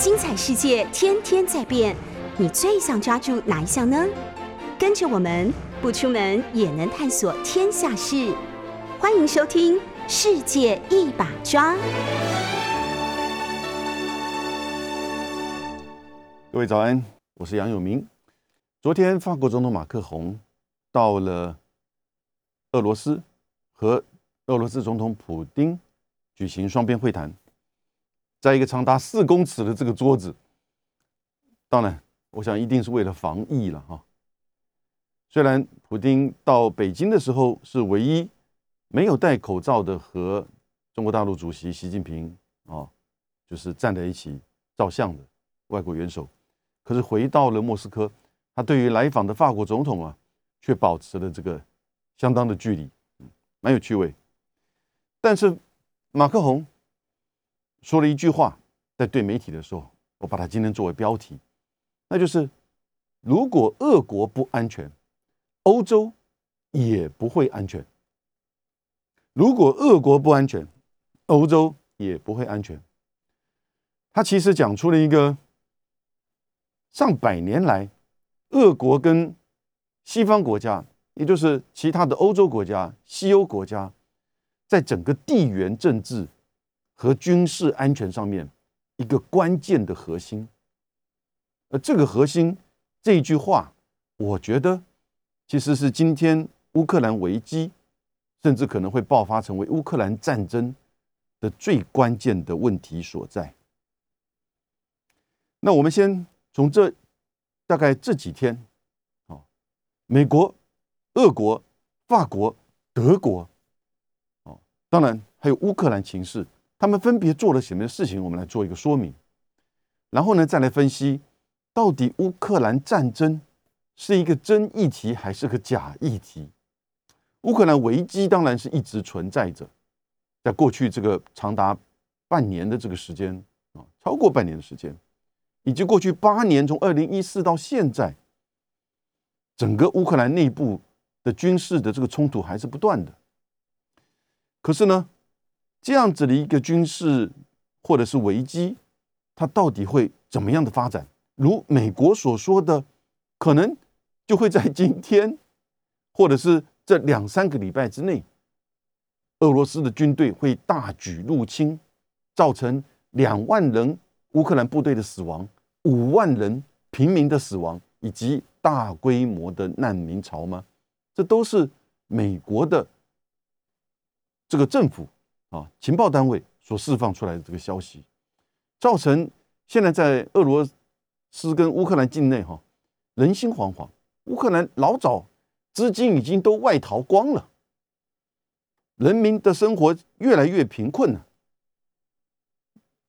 精彩世界天天在变，你最想抓住哪一项呢？跟着我们不出门也能探索天下事，欢迎收听《世界一把抓》。各位早安，我是杨永明。昨天，法国总统马克宏到了俄罗斯，和俄罗斯总统普京举行双边会谈。在一个长达四公尺的这个桌子，当然，我想一定是为了防疫了哈。虽然普京到北京的时候是唯一没有戴口罩的和中国大陆主席习近平啊，就是站在一起照相的外国元首，可是回到了莫斯科，他对于来访的法国总统啊，却保持了这个相当的距离，蛮有趣味。但是马克宏。说了一句话，在对媒体的时候，我把它今天作为标题，那就是：如果俄国不安全，欧洲也不会安全；如果俄国不安全，欧洲也不会安全。他其实讲出了一个上百年来，俄国跟西方国家，也就是其他的欧洲国家、西欧国家，在整个地缘政治。和军事安全上面一个关键的核心，而这个核心这一句话，我觉得其实是今天乌克兰危机，甚至可能会爆发成为乌克兰战争的最关键的问题所在。那我们先从这大概这几天，啊，美国、俄国、法国、德国，哦，当然还有乌克兰情势。他们分别做了什么事情？我们来做一个说明，然后呢，再来分析到底乌克兰战争是一个真议题还是个假议题？乌克兰危机当然是一直存在着，在过去这个长达半年的这个时间啊，超过半年的时间，以及过去八年，从二零一四到现在，整个乌克兰内部的军事的这个冲突还是不断的。可是呢？这样子的一个军事或者是危机，它到底会怎么样的发展？如美国所说的，可能就会在今天，或者是这两三个礼拜之内，俄罗斯的军队会大举入侵，造成两万人乌克兰部队的死亡，五万人平民的死亡，以及大规模的难民潮吗？这都是美国的这个政府。啊，情报单位所释放出来的这个消息，造成现在在俄罗斯跟乌克兰境内哈人心惶惶。乌克兰老早资金已经都外逃光了，人民的生活越来越贫困了。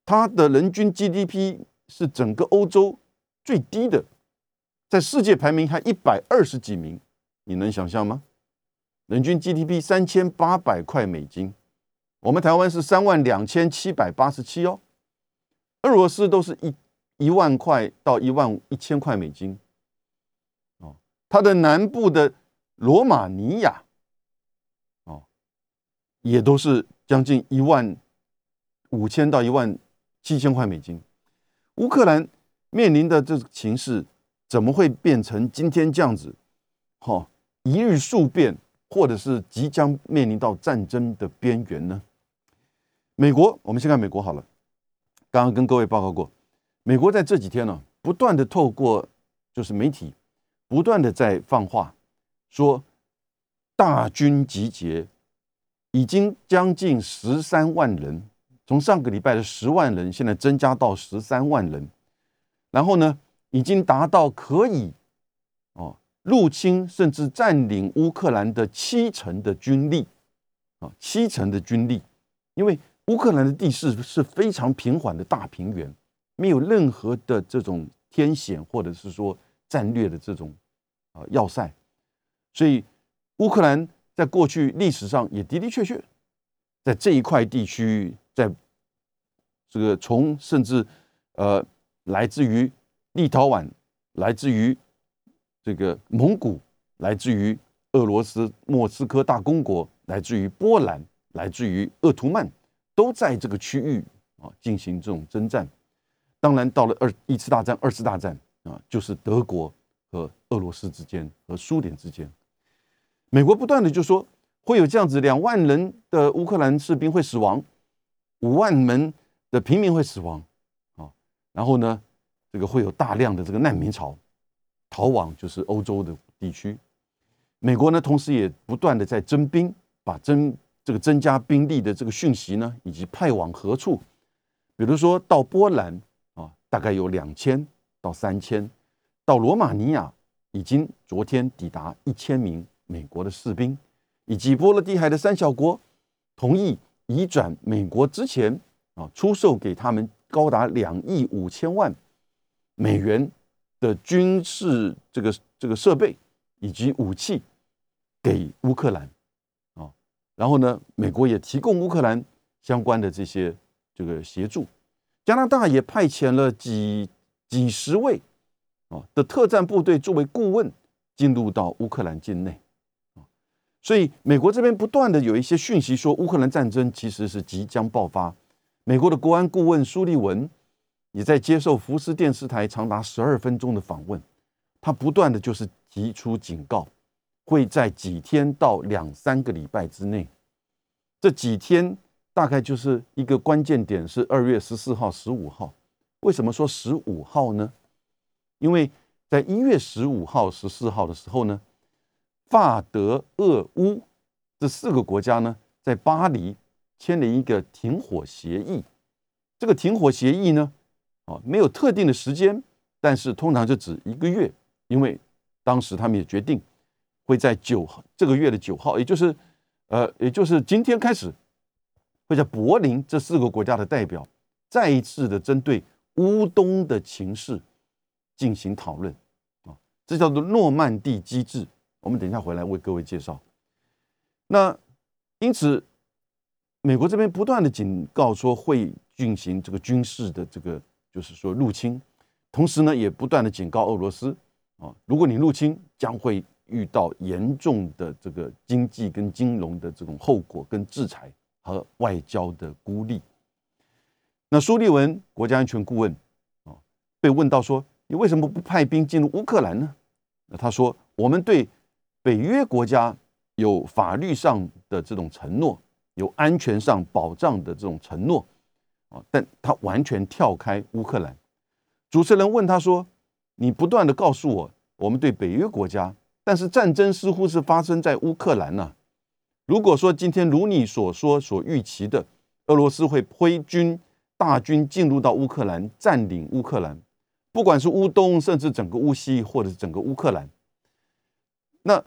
它的人均 GDP 是整个欧洲最低的，在世界排名还一百二十几名，你能想象吗？人均 GDP 三千八百块美金。我们台湾是三万两千七百八十七哦，俄罗斯都是一一万块到一万一千块美金，哦，它的南部的罗马尼亚，哦，也都是将近一万五千到一万七千块美金。乌克兰面临的这个形势，怎么会变成今天这样子？哈，一日数变，或者是即将面临到战争的边缘呢？美国，我们先看美国好了。刚刚跟各位报告过，美国在这几天呢，不断的透过就是媒体，不断的在放话，说大军集结，已经将近十三万人，从上个礼拜的十万人，现在增加到十三万人，然后呢，已经达到可以哦入侵甚至占领乌克兰的七成的军力，啊，七成的军力，因为。乌克兰的地势是非常平缓的大平原，没有任何的这种天险或者是说战略的这种啊要塞，所以乌克兰在过去历史上也的的确确在这一块地区，在这个从甚至呃来自于立陶宛、来自于这个蒙古、来自于俄罗斯莫斯科大公国、来自于波兰、来自于鄂图曼。都在这个区域啊进行这种征战，当然到了二一次大战、二次大战啊，就是德国和俄罗斯之间和苏联之间，美国不断的就说会有这样子两万人的乌克兰士兵会死亡，五万门的平民会死亡啊，然后呢，这个会有大量的这个难民潮逃往就是欧洲的地区。美国呢，同时也不断的在征兵，把征这个增加兵力的这个讯息呢，以及派往何处，比如说到波兰啊，大概有两千到三千；到罗马尼亚已经昨天抵达一千名美国的士兵，以及波罗的海的三小国同意移转美国之前啊出售给他们高达两亿五千万美元的军事这个这个设备以及武器。给乌克兰，然后呢，美国也提供乌克兰相关的这些这个协助，加拿大也派遣了几几十位啊的特战部队作为顾问进入到乌克兰境内，啊，所以美国这边不断的有一些讯息说乌克兰战争其实是即将爆发，美国的国安顾问苏利文也在接受福斯电视台长达十二分钟的访问，他不断的就是提出警告。会在几天到两三个礼拜之内，这几天大概就是一个关键点，是二月十四号、十五号。为什么说十五号呢？因为在一月十五号、十四号的时候呢，法、德、俄、乌这四个国家呢，在巴黎签了一个停火协议。这个停火协议呢，啊，没有特定的时间，但是通常就指一个月，因为当时他们也决定。会在九号这个月的九号，也就是呃，也就是今天开始，会在柏林这四个国家的代表再一次的针对乌东的情势进行讨论啊，这叫做诺曼底机制。我们等一下回来为各位介绍。那因此，美国这边不断的警告说会进行这个军事的这个，就是说入侵，同时呢，也不断的警告俄罗斯啊，如果你入侵，将会。遇到严重的这个经济跟金融的这种后果跟制裁和外交的孤立，那苏利文国家安全顾问啊被问到说：“你为什么不派兵进入乌克兰呢？”那他说：“我们对北约国家有法律上的这种承诺，有安全上保障的这种承诺啊，但他完全跳开乌克兰。”主持人问他说：“你不断的告诉我，我们对北约国家。”但是战争似乎是发生在乌克兰呢。如果说今天如你所说所预期的，俄罗斯会挥军大军进入到乌克兰，占领乌克兰，不管是乌东，甚至整个乌西，或者是整个乌克兰，那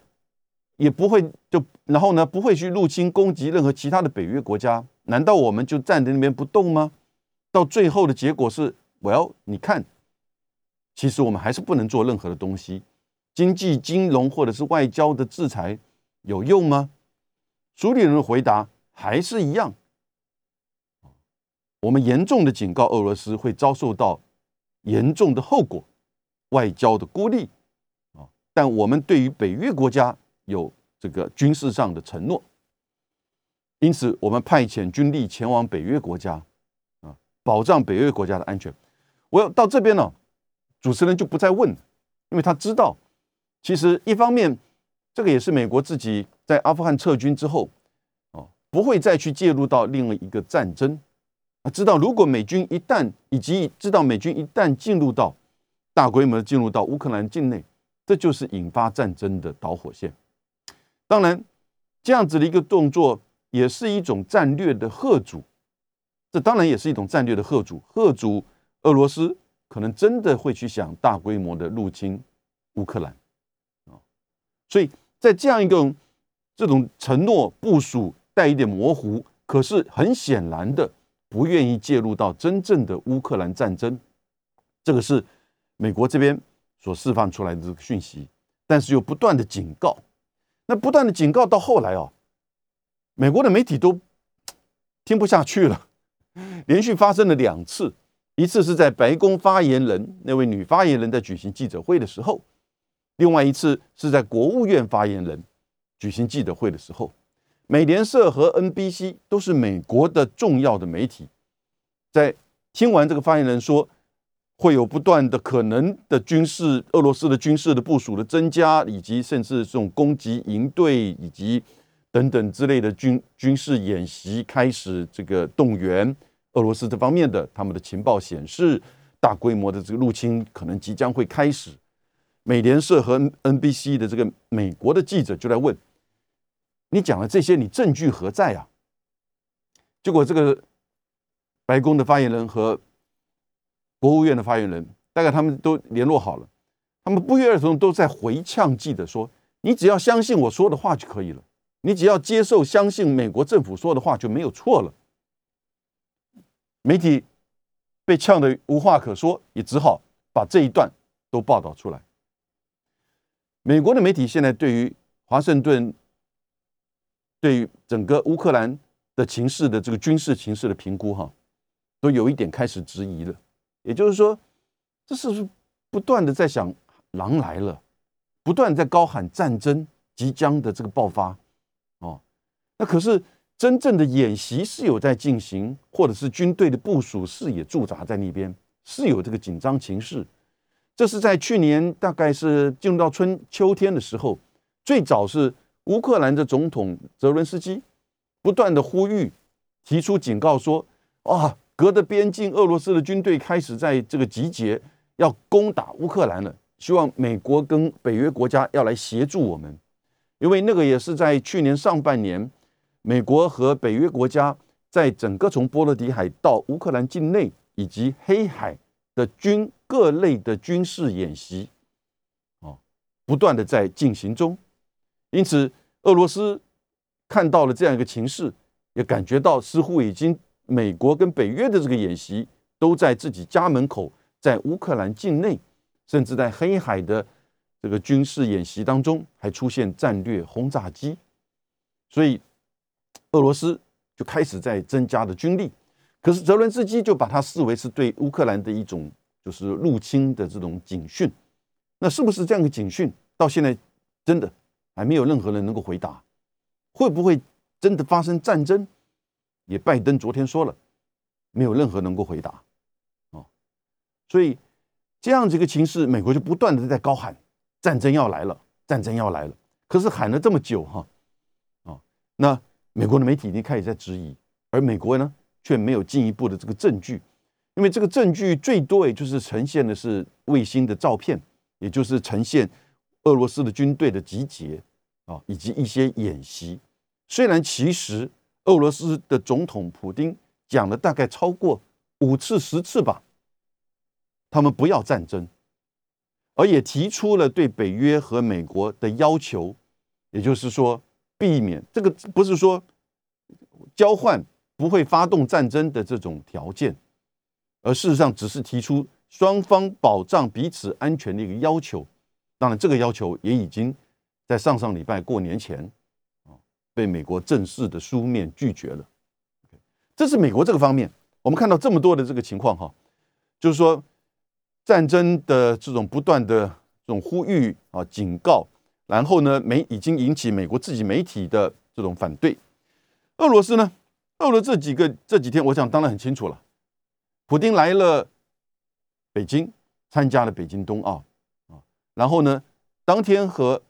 也不会就然后呢，不会去入侵攻击任何其他的北约国家？难道我们就站在那边不动吗？到最后的结果是，我要你看，其实我们还是不能做任何的东西。经济、金融或者是外交的制裁有用吗？苏里人回答还是一样。我们严重的警告俄罗斯会遭受到严重的后果，外交的孤立啊！但我们对于北约国家有这个军事上的承诺，因此我们派遣军力前往北约国家啊，保障北约国家的安全。我要到这边呢，主持人就不再问，因为他知道。其实，一方面，这个也是美国自己在阿富汗撤军之后，哦，不会再去介入到另外一个战争。啊，知道如果美军一旦以及知道美军一旦进入到大规模进入到乌克兰境内，这就是引发战争的导火线。当然，这样子的一个动作也是一种战略的贺阻。这当然也是一种战略的贺阻，贺阻俄罗斯可能真的会去想大规模的入侵乌克兰。所以在这样一个这种承诺部署带一点模糊，可是很显然的不愿意介入到真正的乌克兰战争，这个是美国这边所释放出来的讯息，但是又不断的警告，那不断的警告到后来哦，美国的媒体都听不下去了，连续发生了两次，一次是在白宫发言人那位女发言人在举行记者会的时候。另外一次是在国务院发言人举行记者会的时候，美联社和 NBC 都是美国的重要的媒体，在听完这个发言人说会有不断的可能的军事，俄罗斯的军事的部署的增加，以及甚至这种攻击营队以及等等之类的军军事演习开始这个动员。俄罗斯这方面的他们的情报显示，大规模的这个入侵可能即将会开始。美联社和 NBC 的这个美国的记者就在问：“你讲了这些，你证据何在啊？”结果这个白宫的发言人和国务院的发言人，大概他们都联络好了，他们不约而同都在回呛记者说：“你只要相信我说的话就可以了，你只要接受相信美国政府说的话就没有错了。”媒体被呛得无话可说，也只好把这一段都报道出来。美国的媒体现在对于华盛顿、对于整个乌克兰的情势的这个军事情势的评估，哈，都有一点开始质疑了。也就是说，这是不是不断的在想狼来了，不断在高喊战争即将的这个爆发？哦，那可是真正的演习是有在进行，或者是军队的部署是也驻扎在那边，是有这个紧张情势。这是在去年，大概是进入到春秋天的时候，最早是乌克兰的总统泽伦斯基不断的呼吁，提出警告说：啊，隔着边境，俄罗斯的军队开始在这个集结，要攻打乌克兰了。希望美国跟北约国家要来协助我们，因为那个也是在去年上半年，美国和北约国家在整个从波罗的海到乌克兰境内以及黑海的军。各类的军事演习，哦，不断的在进行中，因此俄罗斯看到了这样一个情势，也感觉到似乎已经美国跟北约的这个演习都在自己家门口，在乌克兰境内，甚至在黑海的这个军事演习当中，还出现战略轰炸机，所以俄罗斯就开始在增加的军力，可是泽伦斯基就把它视为是对乌克兰的一种。就是入侵的这种警讯，那是不是这样的警讯？到现在真的还没有任何人能够回答，会不会真的发生战争？也拜登昨天说了，没有任何能够回答。哦，所以这样子一个情势，美国就不断的在高喊战争要来了，战争要来了。可是喊了这么久哈，啊，那美国的媒体已经开始在质疑，而美国呢却没有进一步的这个证据。因为这个证据最多也就是呈现的是卫星的照片，也就是呈现俄罗斯的军队的集结啊，以及一些演习。虽然其实俄罗斯的总统普京讲了大概超过五次、十次吧，他们不要战争，而也提出了对北约和美国的要求，也就是说避免这个不是说交换不会发动战争的这种条件。而事实上，只是提出双方保障彼此安全的一个要求。当然，这个要求也已经在上上礼拜过年前啊，被美国正式的书面拒绝了。这是美国这个方面，我们看到这么多的这个情况哈，就是说战争的这种不断的这种呼吁啊、警告，然后呢，美已经引起美国自己媒体的这种反对。俄罗斯呢，俄罗斯这几个这几天，我想当然很清楚了。普京来了北京，参加了北京冬奥啊，然后呢，当天和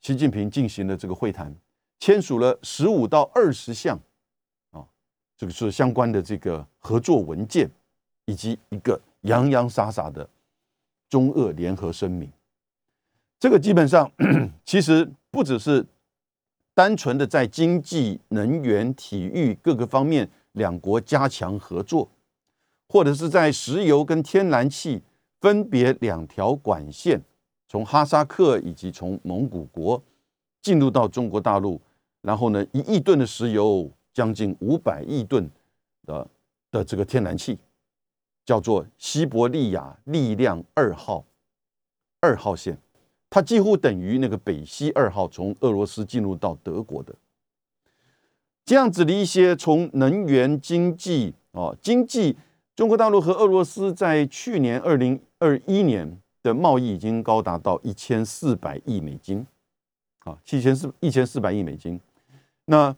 习近平进行了这个会谈，签署了十五到二十项啊，这个是相关的这个合作文件，以及一个洋洋洒洒的中俄联合声明。这个基本上 其实不只是单纯的在经济、能源、体育各个方面两国加强合作。或者是在石油跟天然气分别两条管线，从哈萨克以及从蒙古国进入到中国大陆，然后呢，一亿吨的石油，将近五百亿吨的的这个天然气，叫做西伯利亚力量二号二号线，它几乎等于那个北溪二号从俄罗斯进入到德国的这样子的一些从能源经济啊经济。中国大陆和俄罗斯在去年二零二一年的贸易已经高达到一千四百亿美金，啊，七千四一千四百亿美金。那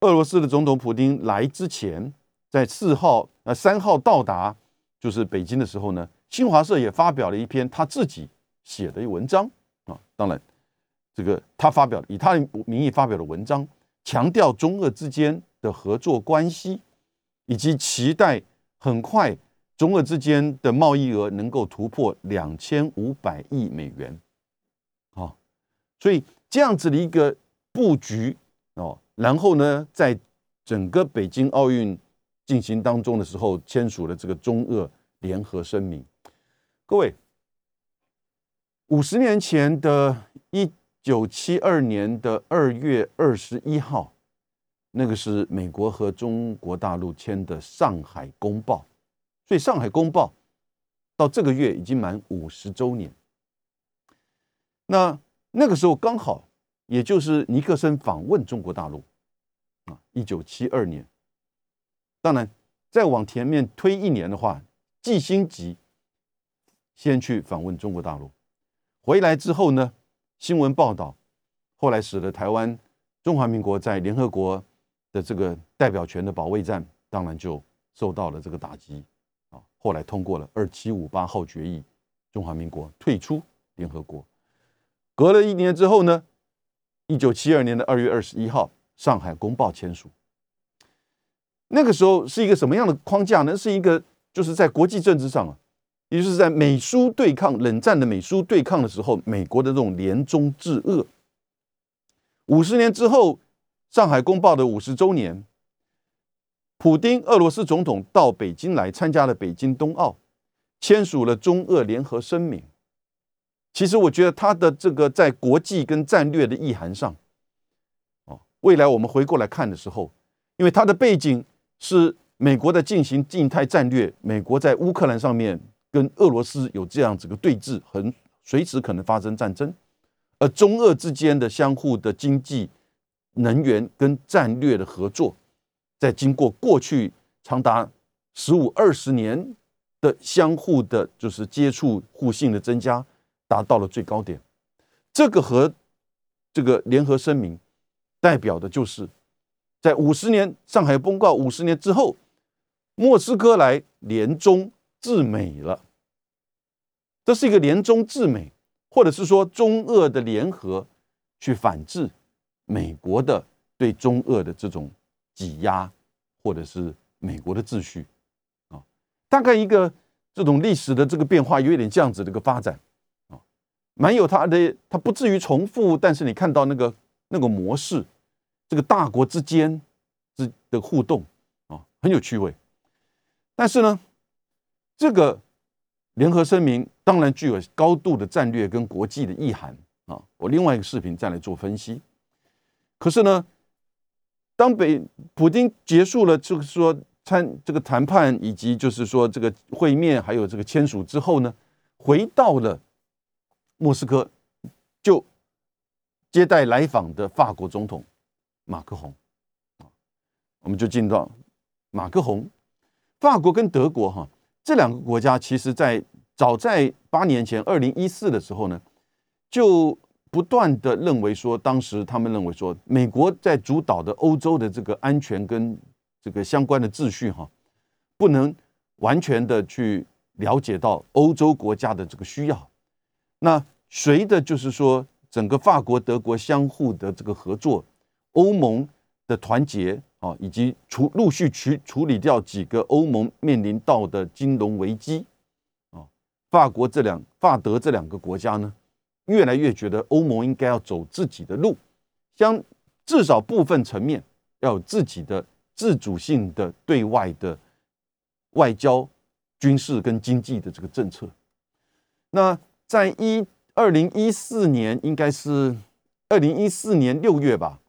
俄罗斯的总统普京来之前，在四号呃三号到达就是北京的时候呢，新华社也发表了一篇他自己写的一文章啊。当然，这个他发表以他的名义发表的文章，强调中俄之间的合作关系，以及期待很快中俄之间的贸易额能够突破两千五百亿美元。啊，所以这样子的一个布局哦，然后呢，在整个北京奥运。进行当中的时候，签署了这个中俄联合声明。各位，五十年前的一九七二年的二月二十一号，那个是美国和中国大陆签的《上海公报》，所以《上海公报》到这个月已经满五十周年。那那个时候刚好，也就是尼克森访问中国大陆啊，一九七二年。当然，再往前面推一年的话，季辛吉先去访问中国大陆，回来之后呢，新闻报道后来使得台湾中华民国在联合国的这个代表权的保卫战，当然就受到了这个打击啊。后来通过了二七五八号决议，中华民国退出联合国。隔了一年之后呢，一九七二年的二月二十一号，上海公报签署。那个时候是一个什么样的框架呢？是一个就是在国际政治上啊，也就是在美苏对抗、冷战的美苏对抗的时候，美国的这种联中制恶。五十年之后，上海公报的五十周年，普京俄罗斯总统到北京来参加了北京冬奥，签署了中俄联合声明。其实我觉得他的这个在国际跟战略的意涵上，哦，未来我们回过来看的时候，因为他的背景。是美国的进行静态战略，美国在乌克兰上面跟俄罗斯有这样子个对峙，很随时可能发生战争，而中俄之间的相互的经济、能源跟战略的合作，在经过过去长达十五二十年的相互的，就是接触互信的增加，达到了最高点。这个和这个联合声明代表的就是。在五十年上海公告五十年之后，莫斯科来联中制美了。这是一个联中制美，或者是说中俄的联合去反制美国的对中俄的这种挤压，或者是美国的秩序啊。大概一个这种历史的这个变化，有一点这样子的一个发展啊，蛮有它的，它不至于重复，但是你看到那个那个模式。这个大国之间之的互动啊，很有趣味。但是呢，这个联合声明当然具有高度的战略跟国际的意涵啊。我另外一个视频再来做分析。可是呢，当北普京结束了，就是说参这个谈判以及就是说这个会面，还有这个签署之后呢，回到了莫斯科，就接待来访的法国总统。马克宏，我们就进到马克宏。法国跟德国哈这两个国家，其实在早在八年前，二零一四的时候呢，就不断的认为说，当时他们认为说，美国在主导的欧洲的这个安全跟这个相关的秩序哈，不能完全的去了解到欧洲国家的这个需要。那随着就是说，整个法国、德国相互的这个合作。欧盟的团结啊，以及处陆续处处理掉几个欧盟面临到的金融危机啊，法国这两法德这两个国家呢，越来越觉得欧盟应该要走自己的路，将至少部分层面要有自己的自主性的对外的外交、军事跟经济的这个政策。那在一二零一四年，应该是二零一四年六月吧。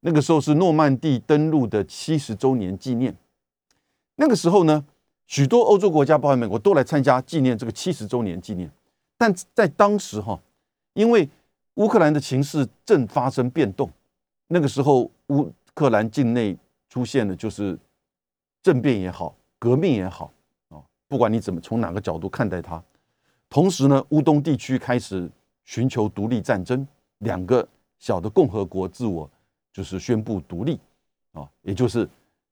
那个时候是诺曼底登陆的七十周年纪念。那个时候呢，许多欧洲国家，包括美国，都来参加纪念这个七十周年纪念。但在当时哈，因为乌克兰的情势正发生变动，那个时候乌克兰境内出现的就是政变也好，革命也好啊，不管你怎么从哪个角度看待它。同时呢，乌东地区开始寻求独立战争，两个小的共和国自我。就是宣布独立啊，也就是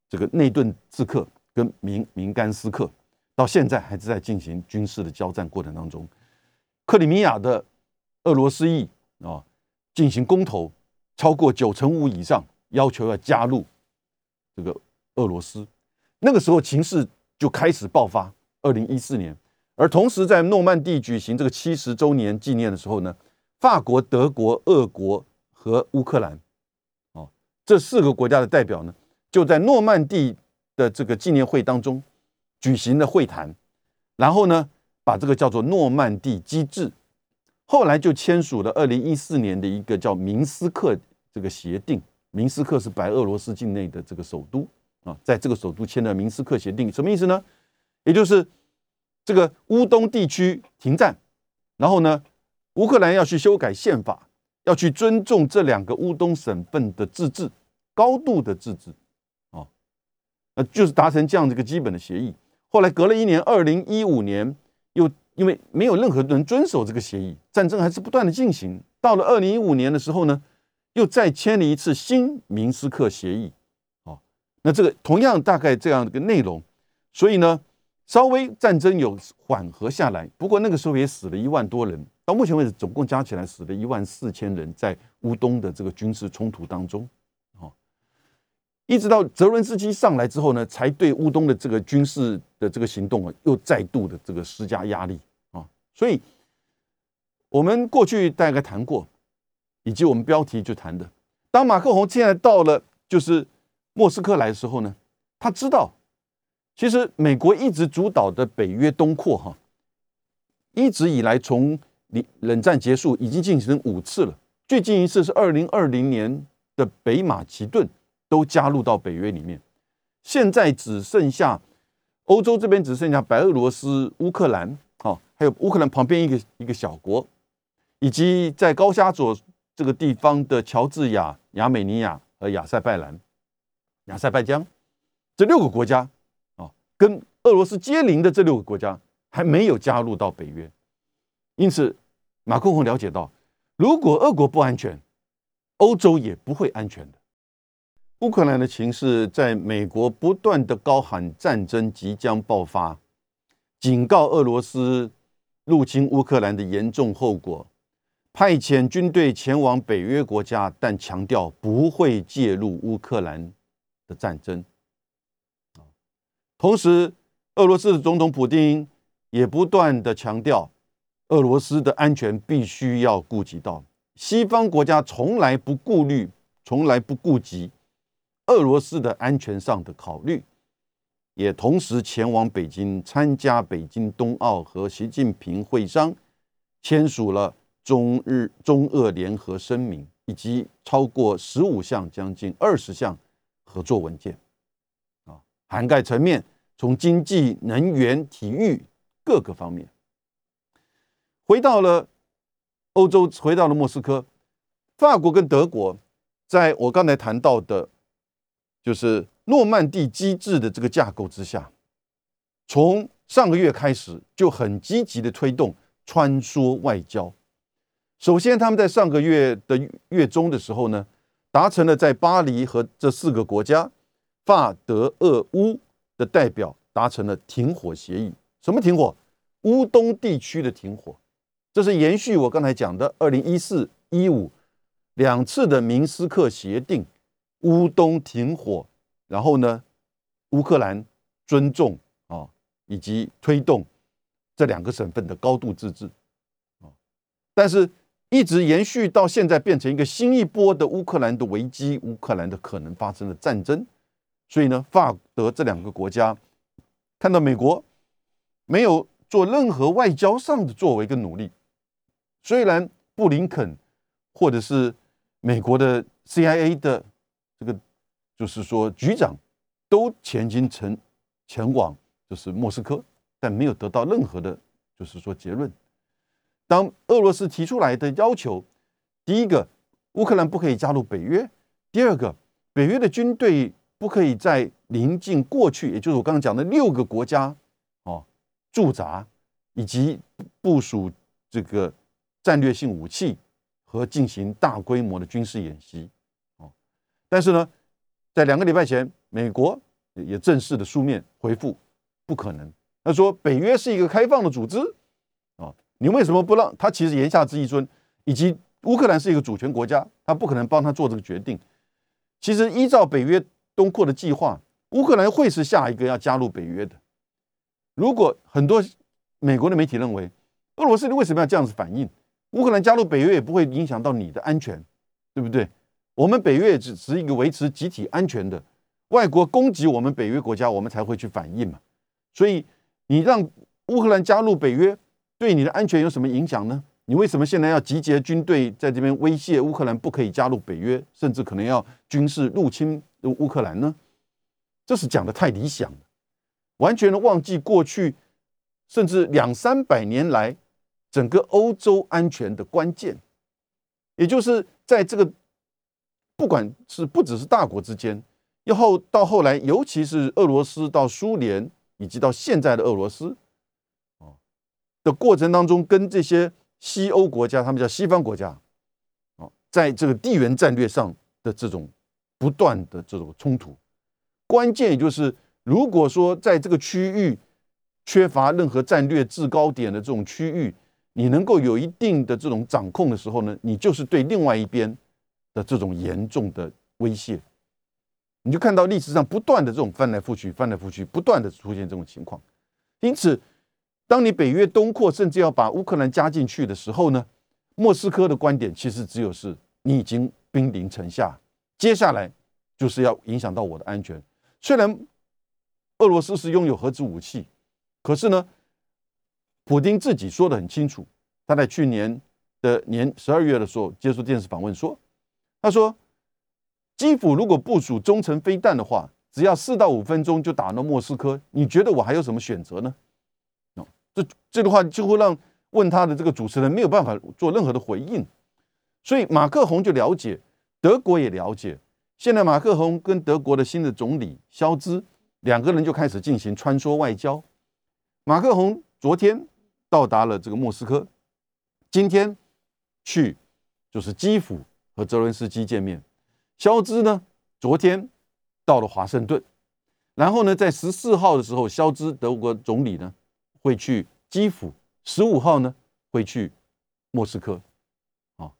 这个内顿刺客跟明明甘斯克，到现在还是在进行军事的交战过程当中。克里米亚的俄罗斯裔啊，进行公投，超过九成五以上要求要加入这个俄罗斯。那个时候情势就开始爆发。二零一四年，而同时在诺曼底举行这个七十周年纪念的时候呢，法国、德国、俄国和乌克兰，哦，这四个国家的代表呢，就在诺曼底的这个纪念会当中举行了会谈，然后呢，把这个叫做诺曼底机制，后来就签署了二零一四年的一个叫明斯克这个协定。明斯克是白俄罗斯境内的这个首都啊，在这个首都签了明斯克协定，什么意思呢？也就是这个乌东地区停战，然后呢，乌克兰要去修改宪法，要去尊重这两个乌东省份的自治，高度的自治，啊，呃，就是达成这样的一个基本的协议。后来隔了一年，二零一五年又因为没有任何人遵守这个协议，战争还是不断的进行。到了二零一五年的时候呢，又再签了一次新明斯克协议，哦，那这个同样大概这样的一个内容，所以呢。稍微战争有缓和下来，不过那个时候也死了一万多人。到目前为止，总共加起来死了一万四千人，在乌东的这个军事冲突当中，一直到泽伦斯基上来之后呢，才对乌东的这个军事的这个行动啊，又再度的这个施加压力啊。所以，我们过去大概谈过，以及我们标题就谈的，当马克龙现在到了就是莫斯科来的时候呢，他知道。其实美国一直主导的北约东扩，哈，一直以来从冷冷战结束已经进行五次了。最近一次是二零二零年的北马其顿都加入到北约里面，现在只剩下欧洲这边只剩下白俄罗斯、乌克兰，啊，还有乌克兰旁边一个一个小国，以及在高加索这个地方的乔治亚、亚美尼亚和亚塞拜然、亚塞拜疆这六个国家。啊跟俄罗斯接邻的这六个国家还没有加入到北约，因此马克龙了解到，如果俄国不安全，欧洲也不会安全的。乌克兰的情势，在美国不断的高喊战争即将爆发，警告俄罗斯入侵乌克兰的严重后果，派遣军队前往北约国家，但强调不会介入乌克兰的战争。同时，俄罗斯的总统普京也不断的强调，俄罗斯的安全必须要顾及到。西方国家从来不顾虑，从来不顾及俄罗斯的安全上的考虑，也同时前往北京参加北京冬奥和习近平会商，签署了中日中俄联合声明，以及超过十五项、将近二十项合作文件。涵盖层面，从经济、能源、体育各个方面。回到了欧洲，回到了莫斯科，法国跟德国，在我刚才谈到的，就是诺曼底机制的这个架构之下，从上个月开始就很积极的推动穿梭外交。首先，他们在上个月的月中的时候呢，达成了在巴黎和这四个国家。法德俄乌的代表达成了停火协议。什么停火？乌东地区的停火。这是延续我刚才讲的二零一四一五两次的明斯克协定，乌东停火。然后呢，乌克兰尊重啊，以及推动这两个省份的高度自治啊。但是，一直延续到现在，变成一个新一波的乌克兰的危机，乌克兰的可能发生的战争。所以呢，法德这两个国家看到美国没有做任何外交上的作为跟努力，虽然布林肯或者是美国的 CIA 的这个就是说局长都前进前前往就是莫斯科，但没有得到任何的，就是说结论。当俄罗斯提出来的要求，第一个乌克兰不可以加入北约，第二个北约的军队。不可以在临近过去，也就是我刚刚讲的六个国家哦驻扎，以及部署这个战略性武器和进行大规模的军事演习。但是呢，在两个礼拜前，美国也正式的书面回复，不可能他说北约是一个开放的组织啊，你为什么不让他？其实言下之意说，以及乌克兰是一个主权国家，他不可能帮他做这个决定。其实依照北约东扩的计划，乌克兰会是下一个要加入北约的。如果很多美国的媒体认为，俄罗斯你为什么要这样子反应？乌克兰加入北约也不会影响到你的安全，对不对？我们北约只是一个维持集体安全的，外国攻击我们北约国家，我们才会去反应嘛。所以你让乌克兰加入北约，对你的安全有什么影响呢？你为什么现在要集结军队在这边威胁乌克兰不可以加入北约，甚至可能要军事入侵乌克兰呢？这是讲的太理想了，完全的忘记过去。甚至两三百年来，整个欧洲安全的关键，也就是在这个，不管是不只是大国之间，以后到后来，尤其是俄罗斯到苏联，以及到现在的俄罗斯，哦的过程当中，跟这些西欧国家，他们叫西方国家，啊，在这个地缘战略上的这种不断的这种冲突，关键也就是如果说在这个区域。缺乏任何战略制高点的这种区域，你能够有一定的这种掌控的时候呢，你就是对另外一边的这种严重的威胁。你就看到历史上不断的这种翻来覆去、翻来覆去，不断的出现这种情况。因此，当你北约东扩，甚至要把乌克兰加进去的时候呢，莫斯科的观点其实只有是你已经兵临城下，接下来就是要影响到我的安全。虽然俄罗斯是拥有核子武器。可是呢，普京自己说的很清楚，他在去年的年十二月的时候接受电视访问说，他说，基辅如果部署中程飞弹的话，只要四到五分钟就打到莫斯科，你觉得我还有什么选择呢？哦，这这句话就会让问他的这个主持人没有办法做任何的回应。所以马克宏就了解，德国也了解，现在马克宏跟德国的新的总理肖兹两个人就开始进行穿梭外交。马克宏昨天到达了这个莫斯科，今天去就是基辅和泽伦斯基见面。肖兹呢，昨天到了华盛顿，然后呢，在十四号的时候，肖兹德国总理呢会去基辅，十五号呢会去莫斯科，啊，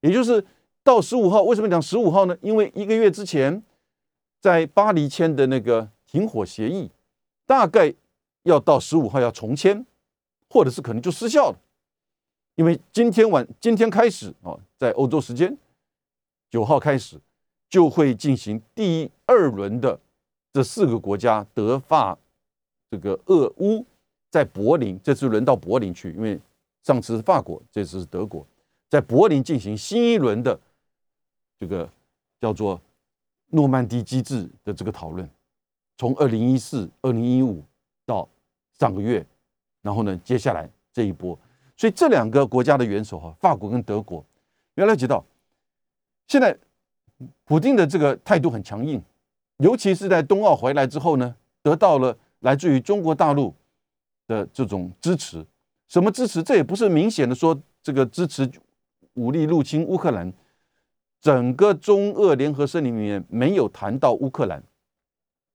也就是到十五号。为什么讲十五号呢？因为一个月之前在巴黎签的那个停火协议，大概。要到十五号要重签，或者是可能就失效了，因为今天晚今天开始啊，在欧洲时间九号开始就会进行第二轮的这四个国家德法这个俄乌在柏林，这次轮到柏林去，因为上次是法国，这次是德国，在柏林进行新一轮的这个叫做诺曼底机制的这个讨论，从二零一四、二零一五到。上个月，然后呢，接下来这一波，所以这两个国家的元首哈，法国跟德国，要了解到，现在普京的这个态度很强硬，尤其是在冬奥回来之后呢，得到了来自于中国大陆的这种支持。什么支持？这也不是明显的说这个支持武力入侵乌克兰，整个中俄联合声明里面没有谈到乌克兰，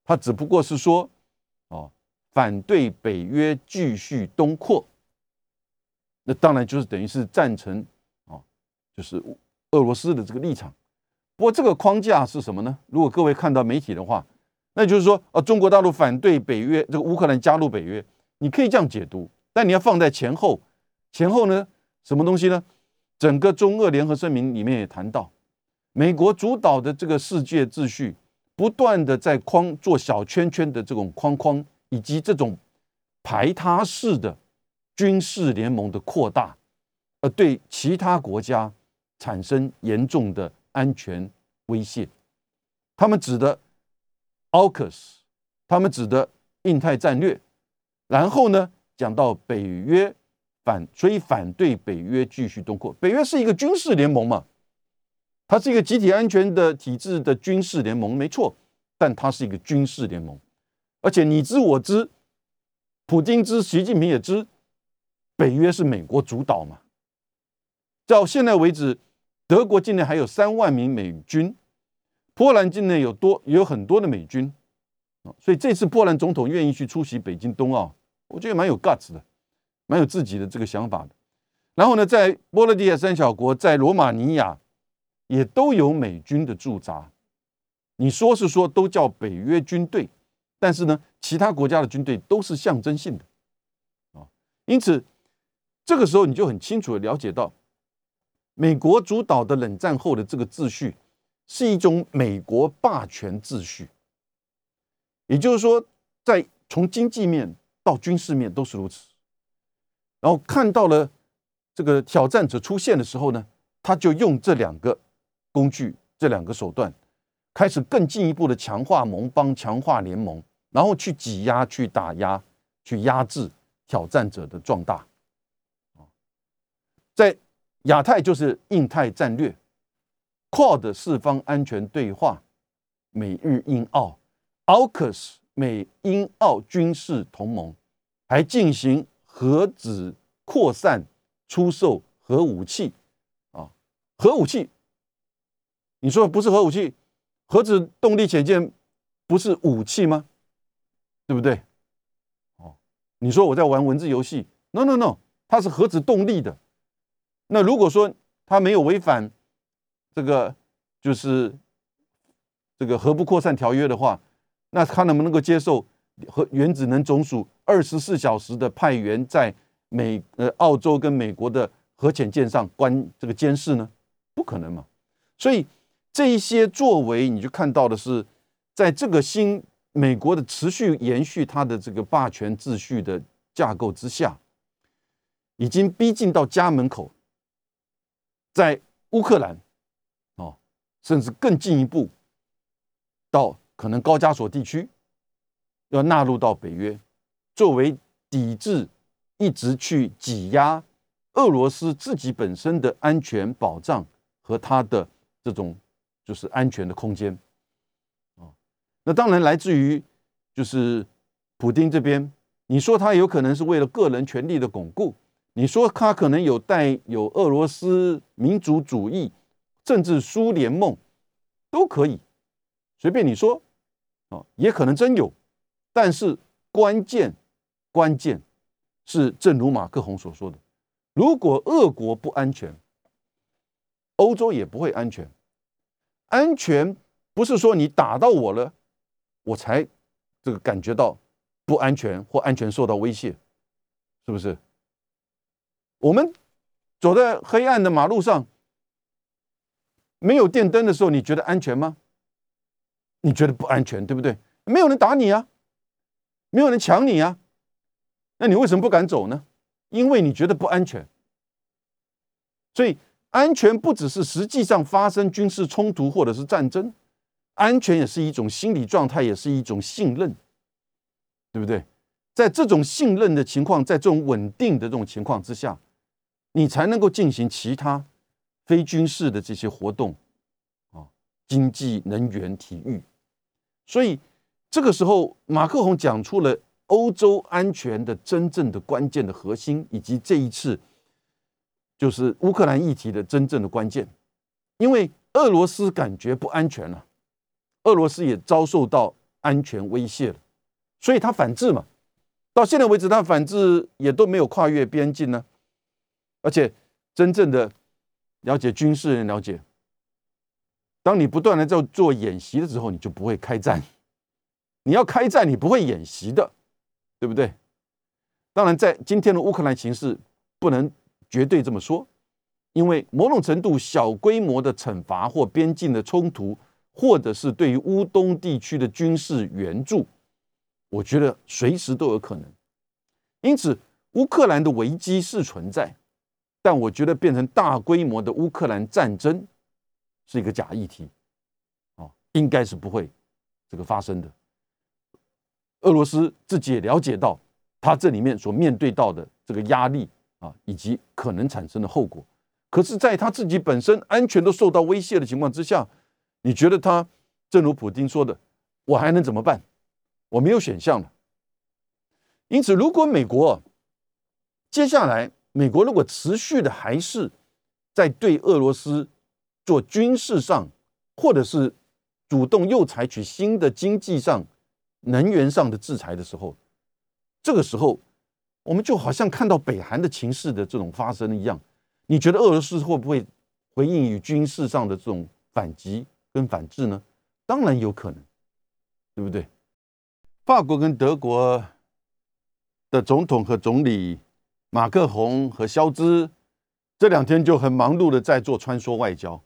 他只不过是说。哦反对北约继续东扩，那当然就是等于是赞成哦，就是俄罗斯的这个立场。不过这个框架是什么呢？如果各位看到媒体的话，那就是说呃，中国大陆反对北约，这个乌克兰加入北约，你可以这样解读。但你要放在前后，前后呢，什么东西呢？整个中俄联合声明里面也谈到，美国主导的这个世界秩序，不断的在框做小圈圈的这种框框。以及这种排他式的军事联盟的扩大，而对其他国家产生严重的安全威胁。他们指的 AUKUS，他们指的印太战略。然后呢，讲到北约反，所以反对北约继续东扩。北约是一个军事联盟嘛，它是一个集体安全的体制的军事联盟，没错，但它是一个军事联盟。而且你知我知，普京知，习近平也知，北约是美国主导嘛？到现在为止，德国境内还有三万名美军，波兰境内有多也有很多的美军啊，所以这次波兰总统愿意去出席北京冬奥，我觉得蛮有 guts 的，蛮有自己的这个想法的。然后呢，在波罗的海三小国，在罗马尼亚也都有美军的驻扎。你说是说都叫北约军队，但是呢，其他国家的军队都是象征性的啊。因此，这个时候你就很清楚的了解到，美国主导的冷战后的这个秩序是一种美国霸权秩序。也就是说，在从经济面到军事面都是如此。然后看到了这个挑战者出现的时候呢，他就用这两个工具、这两个手段，开始更进一步的强化盟邦、强化联盟，然后去挤压、去打压、去压制挑战者的壮大。在亚太就是印太战略，QUAD 四方安全对话，美日印澳。AUKUS 美英澳军事同盟还进行核子扩散、出售核武器啊，核武器，你说不是核武器，核子动力潜舰不是武器吗？对不对？哦，你说我在玩文字游戏？No No No，它是核子动力的。那如果说他没有违反这个就是这个核不扩散条约的话，那他能不能够接受和原子能总署二十四小时的派员在美呃澳洲跟美国的核潜舰上关这个监视呢？不可能嘛！所以这一些作为，你就看到的是，在这个新美国的持续延续它的这个霸权秩序的架构之下，已经逼近到家门口，在乌克兰哦，甚至更进一步到。可能高加索地区要纳入到北约，作为抵制一直去挤压俄罗斯自己本身的安全保障和它的这种就是安全的空间啊。那当然来自于就是普京这边，你说他有可能是为了个人权力的巩固，你说他可能有带有俄罗斯民族主义，甚至苏联梦都可以，随便你说。啊，也可能真有，但是关键关键是，正如马克宏所说的，如果俄国不安全，欧洲也不会安全。安全不是说你打到我了，我才这个感觉到不安全或安全受到威胁，是不是？我们走在黑暗的马路上，没有电灯的时候，你觉得安全吗？你觉得不安全，对不对？没有人打你啊，没有人抢你啊，那你为什么不敢走呢？因为你觉得不安全。所以，安全不只是实际上发生军事冲突或者是战争，安全也是一种心理状态，也是一种信任，对不对？在这种信任的情况，在这种稳定的这种情况之下，你才能够进行其他非军事的这些活动。啊经济、能源、体育，所以这个时候，马克宏讲出了欧洲安全的真正的关键的核心，以及这一次就是乌克兰议题的真正的关键。因为俄罗斯感觉不安全了，俄罗斯也遭受到安全威胁了，所以他反制嘛。到现在为止，他反制也都没有跨越边境呢。而且，真正的了解军事人了解。当你不断的在做演习的时候，你就不会开战。你要开战，你不会演习的，对不对？当然，在今天的乌克兰形势，不能绝对这么说，因为某种程度小规模的惩罚或边境的冲突，或者是对于乌东地区的军事援助，我觉得随时都有可能。因此，乌克兰的危机是存在，但我觉得变成大规模的乌克兰战争。是一个假议题，啊，应该是不会这个发生的。俄罗斯自己也了解到，他这里面所面对到的这个压力啊，以及可能产生的后果。可是，在他自己本身安全都受到威胁的情况之下，你觉得他，正如普京说的，我还能怎么办？我没有选项了。因此，如果美国接下来，美国如果持续的还是在对俄罗斯，做军事上，或者是主动又采取新的经济上、能源上的制裁的时候，这个时候我们就好像看到北韩的情势的这种发生一样。你觉得俄罗斯会不会回应于军事上的这种反击跟反制呢？当然有可能，对不对？法国跟德国的总统和总理马克宏和肖兹这两天就很忙碌的在做穿梭外交，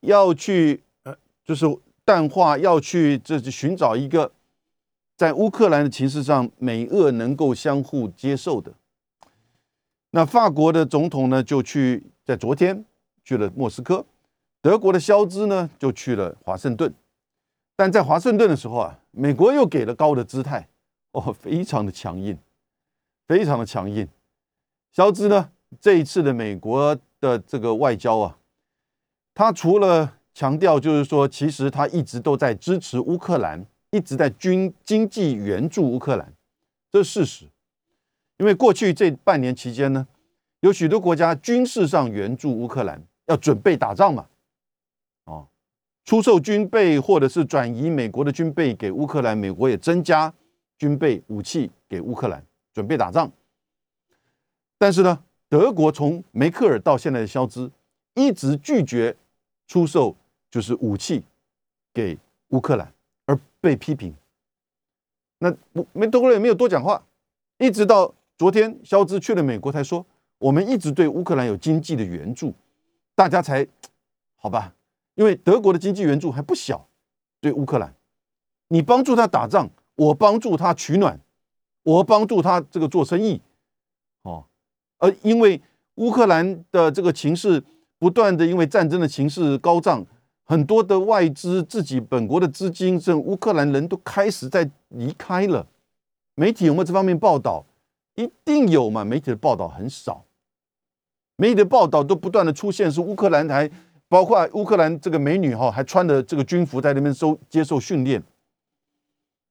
要去呃，就是淡化，要去这寻找一个在乌克兰的情势上美俄能够相互接受的。那法国的总统呢，就去在昨天去了莫斯科；德国的肖兹呢，就去了华盛顿。但在华盛顿的时候啊，美国又给了高的姿态，哦，非常的强硬，非常的强硬。肖兹呢，这一次的美国的这个外交啊，他除了强调就是说，其实他一直都在支持乌克兰，一直在军经济援助乌克兰，这是事实。因为过去这半年期间呢，有许多国家军事上援助乌克兰，要准备打仗嘛，哦，出售军备或者是转移美国的军备给乌克兰，美国也增加军备武器给乌克兰，准备打仗。但是呢，德国从梅克尔到现在的肖兹，一直拒绝出售就是武器给乌克兰，而被批评。那梅德国人也没有多讲话，一直到。昨天，肖兹去了美国，才说我们一直对乌克兰有经济的援助，大家才好吧？因为德国的经济援助还不小，对乌克兰，你帮助他打仗，我帮助他取暖，我帮助他这个做生意，而因为乌克兰的这个情势不断的因为战争的情势高涨，很多的外资自己本国的资金，这乌克兰人都开始在离开了。媒体有没有这方面报道？一定有嘛？媒体的报道很少，媒体的报道都不断的出现是乌克兰台，包括乌克兰这个美女哈，还穿的这个军服在那边收接受训练，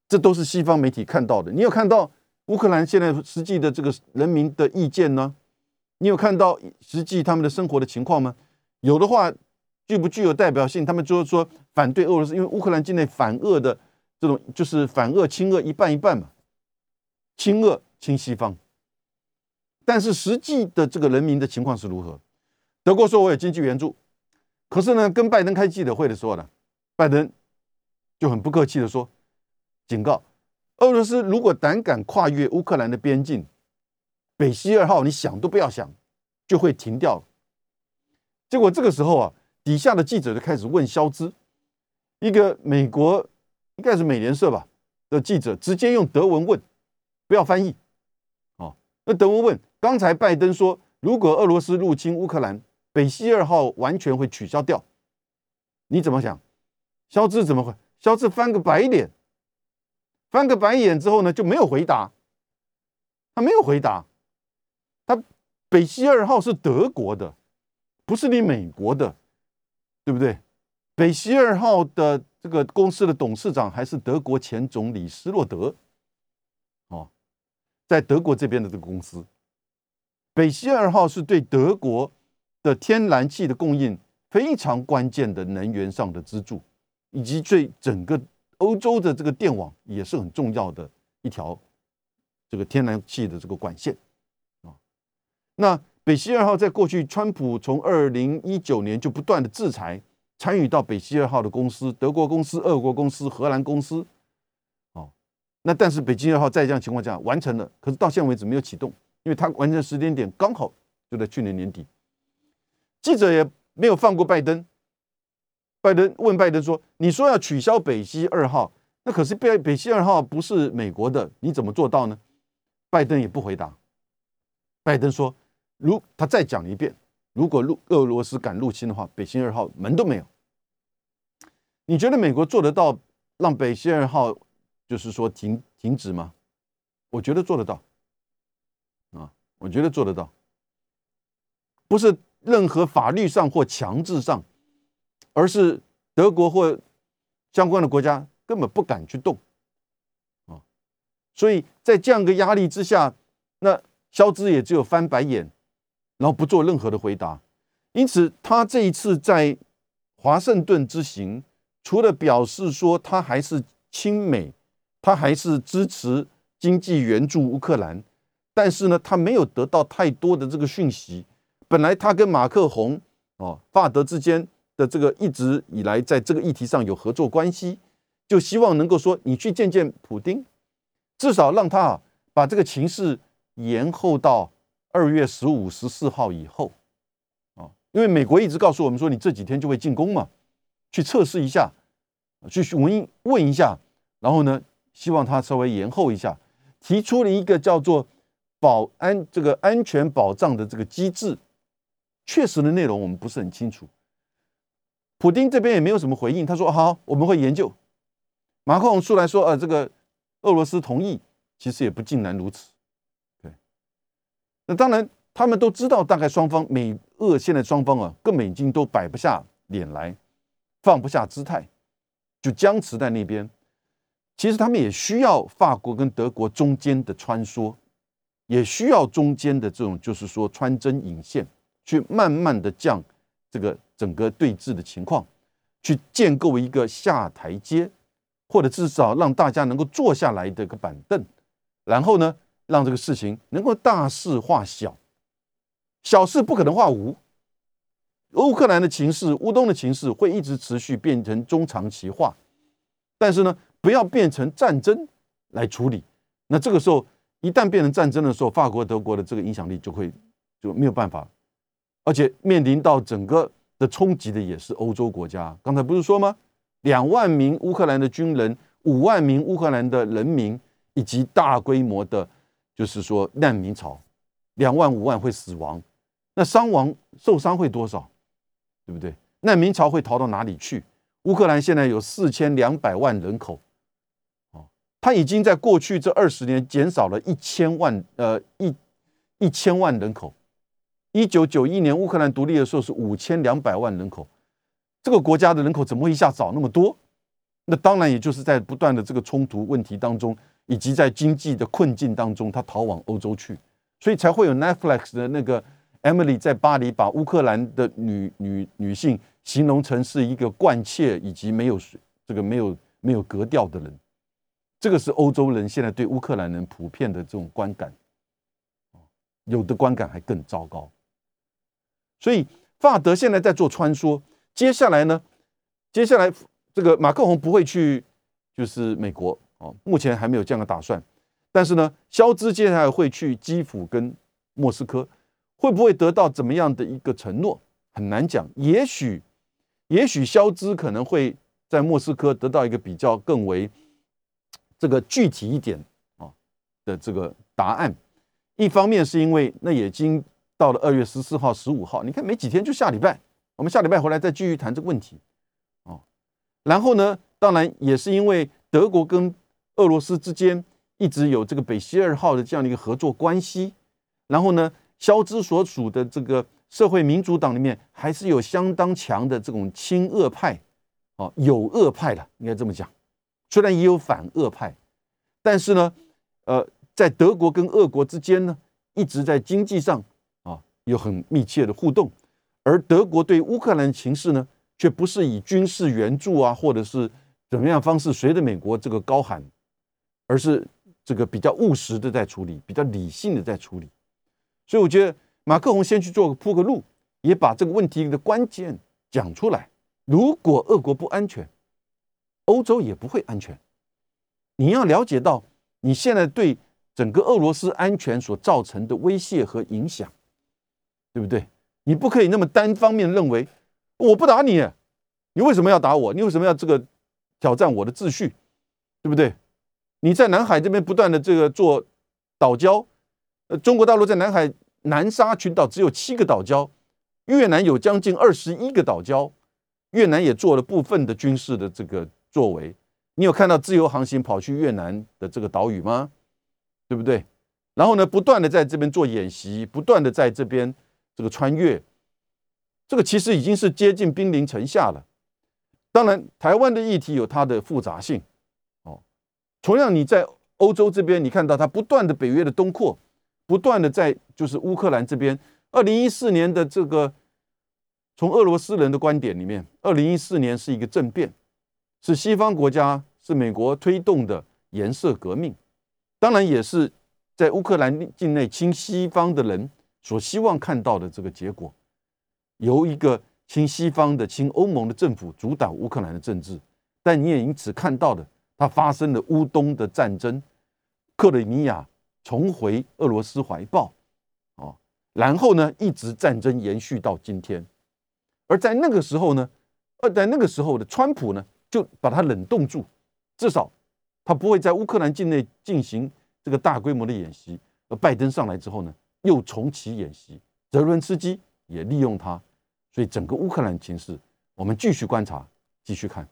这都是西方媒体看到的。你有看到乌克兰现在实际的这个人民的意见呢？你有看到实际他们的生活的情况吗？有的话，具不具有代表性？他们就是说反对俄罗斯，因为乌克兰境内反俄的这种就是反俄亲俄一半一半嘛，亲俄。亲西方，但是实际的这个人民的情况是如何？德国说我有经济援助，可是呢，跟拜登开记者会的时候呢，拜登就很不客气的说，警告俄罗斯如果胆敢跨越乌克兰的边境，北溪二号你想都不要想，就会停掉。结果这个时候啊，底下的记者就开始问肖兹，一个美国应该是美联社吧的记者，直接用德文问，不要翻译。那德文问：刚才拜登说，如果俄罗斯入侵乌克兰，北溪二号完全会取消掉，你怎么想？肖兹怎么会？肖兹翻个白脸，翻个白眼之后呢，就没有回答。他没有回答。北溪二号是德国的，不是你美国的，对不对？北溪二号的这个公司的董事长还是德国前总理施洛德。哦在德国这边的这个公司，北溪二号是对德国的天然气的供应非常关键的能源上的支柱，以及对整个欧洲的这个电网也是很重要的一条这个天然气的这个管线。那北溪二号在过去，川普从二零一九年就不断的制裁参与到北溪二号的公司，德国公司、俄国公司、荷兰公司。哦那但是北京二号在这样情况下完成了，可是到现在为止没有启动，因为它完成时间点刚好就在去年年底。记者也没有放过拜登，拜登问拜登说：“你说要取消北溪二号，那可是北北溪二号不是美国的，你怎么做到呢？”拜登也不回答。拜登说：“如他再讲一遍，如果入俄罗斯敢入侵的话，北溪二号门都没有。你觉得美国做得到让北溪二号？”就是说停停止吗？我觉得做得到，啊，我觉得做得到，不是任何法律上或强制上，而是德国或相关的国家根本不敢去动，啊，所以在这样一个压力之下，那肖兹也只有翻白眼，然后不做任何的回答。因此，他这一次在华盛顿之行，除了表示说他还是亲美。他还是支持经济援助乌克兰，但是呢，他没有得到太多的这个讯息。本来他跟马克宏哦，法德之间的这个一直以来在这个议题上有合作关系，就希望能够说你去见见普丁，至少让他啊把这个情势延后到二月十五、十四号以后啊，因为美国一直告诉我们说你这几天就会进攻嘛，去测试一下，去问问一下，然后呢，希望他稍微延后一下，提出了一个叫做保安这个安全保障的这个机制。确实的内容我们不是很清楚，普京这边也没有什么回应。他说：“好，我们会研究。”马克龙出来说：“呃，这个俄罗斯同意，其实也不尽然如此。”那当然他们都知道，大概双方美俄现在双方啊，根本已经都摆不下脸来，放不下姿态，就僵持在那边。其实他们也需要法国跟德国中间的穿梭，也需要中间的这种，就是说穿针引线。去慢慢的降这个整个对峙的情况，去建构一个下台阶，或者至少让大家能够坐下来的一个板凳，然后呢，让这个事情能够大事化小，小事不可能化无。乌克兰的情势、乌东的情势会一直持续变成中长期化，但是呢，不要变成战争来处理。那这个时候一旦变成战争的时候，法国、德国的这个影响力就会就没有办法。而且面临到整个的冲击的也是欧洲国家。刚才不是说吗？两万名乌克兰的军人，五万名乌克兰的人民，以及大规模的，就是说难民潮，两万五万会死亡，那伤亡受伤会多少？对不对？难民潮会逃到哪里去？乌克兰现在有四千两百万人口，哦，他已经在过去这二十年减少了一千万，呃，一一千万人口。一九九一年乌克兰独立的时候是五千两百万人口，这个国家的人口怎么会一下少那么多？那当然也就是在不断的这个冲突问题当中，以及在经济的困境当中，他逃往欧洲去，所以才会有 Netflix 的那个 Emily 在巴黎把乌克兰的女女女性形容成是一个惯窃以及没有这个没有没有格调的人。这个是欧洲人现在对乌克兰人普遍的这种观感，有的观感还更糟糕。所以法德现在在做穿梭，接下来呢？接下来这个马克龙不会去，就是美国哦，目前还没有这样的打算。但是呢，肖兹接下来会去基辅跟莫斯科，会不会得到怎么样的一个承诺？很难讲。也许，也许肖兹可能会在莫斯科得到一个比较更为这个具体一点啊的这个答案。一方面是因为那已经。到了二月十四号、十五号，你看没几天就下礼拜，我们下礼拜回来再继续谈这个问题，哦。然后呢，当然也是因为德国跟俄罗斯之间一直有这个北溪二号的这样的一个合作关系。然后呢，肖兹所属的这个社会民主党里面还是有相当强的这种亲俄派，哦，有俄派的，应该这么讲。虽然也有反俄派，但是呢，呃，在德国跟俄国之间呢，一直在经济上啊。有很密切的互动，而德国对乌克兰情势呢，却不是以军事援助啊，或者是怎么样方式随着美国这个高喊，而是这个比较务实的在处理，比较理性的在处理。所以我觉得马克龙先去做个铺个路，也把这个问题的关键讲出来。如果俄国不安全，欧洲也不会安全。你要了解到你现在对整个俄罗斯安全所造成的威胁和影响。对不对？你不可以那么单方面认为，我不打你，你为什么要打我？你为什么要这个挑战我的秩序？对不对？你在南海这边不断的这个做岛礁，呃，中国大陆在南海南沙群岛只有七个岛礁，越南有将近二十一个岛礁，越南也做了部分的军事的这个作为。你有看到自由航行跑去越南的这个岛屿吗？对不对？然后呢，不断的在这边做演习，不断的在这边。这个穿越，这个其实已经是接近兵临城下了。当然，台湾的议题有它的复杂性，同样你在欧洲这边，你看到它不断的北约的东扩，不断的在就是乌克兰这边。二零一四年的这个，从俄罗斯人的观点里面，二零一四年是一个政变，是西方国家是美国推动的颜色革命，当然也是在乌克兰境内亲西方的人所希望看到的这个结果，由一个亲西方的、亲欧盟的政府主导乌克兰的政治，但你也因此看到的，它发生了乌东的战争，克里米亚重回俄罗斯怀抱，哦，然后呢，一直战争延续到今天，而在那个时候呢，而在那个时候的川普呢，就把它冷冻住，至少他不会在乌克兰境内进行这个大规模的演习。而拜登上来之后呢，又重启演习，泽伦斯基也利用他，所以整个乌克兰情势，我们继续观察，继续看。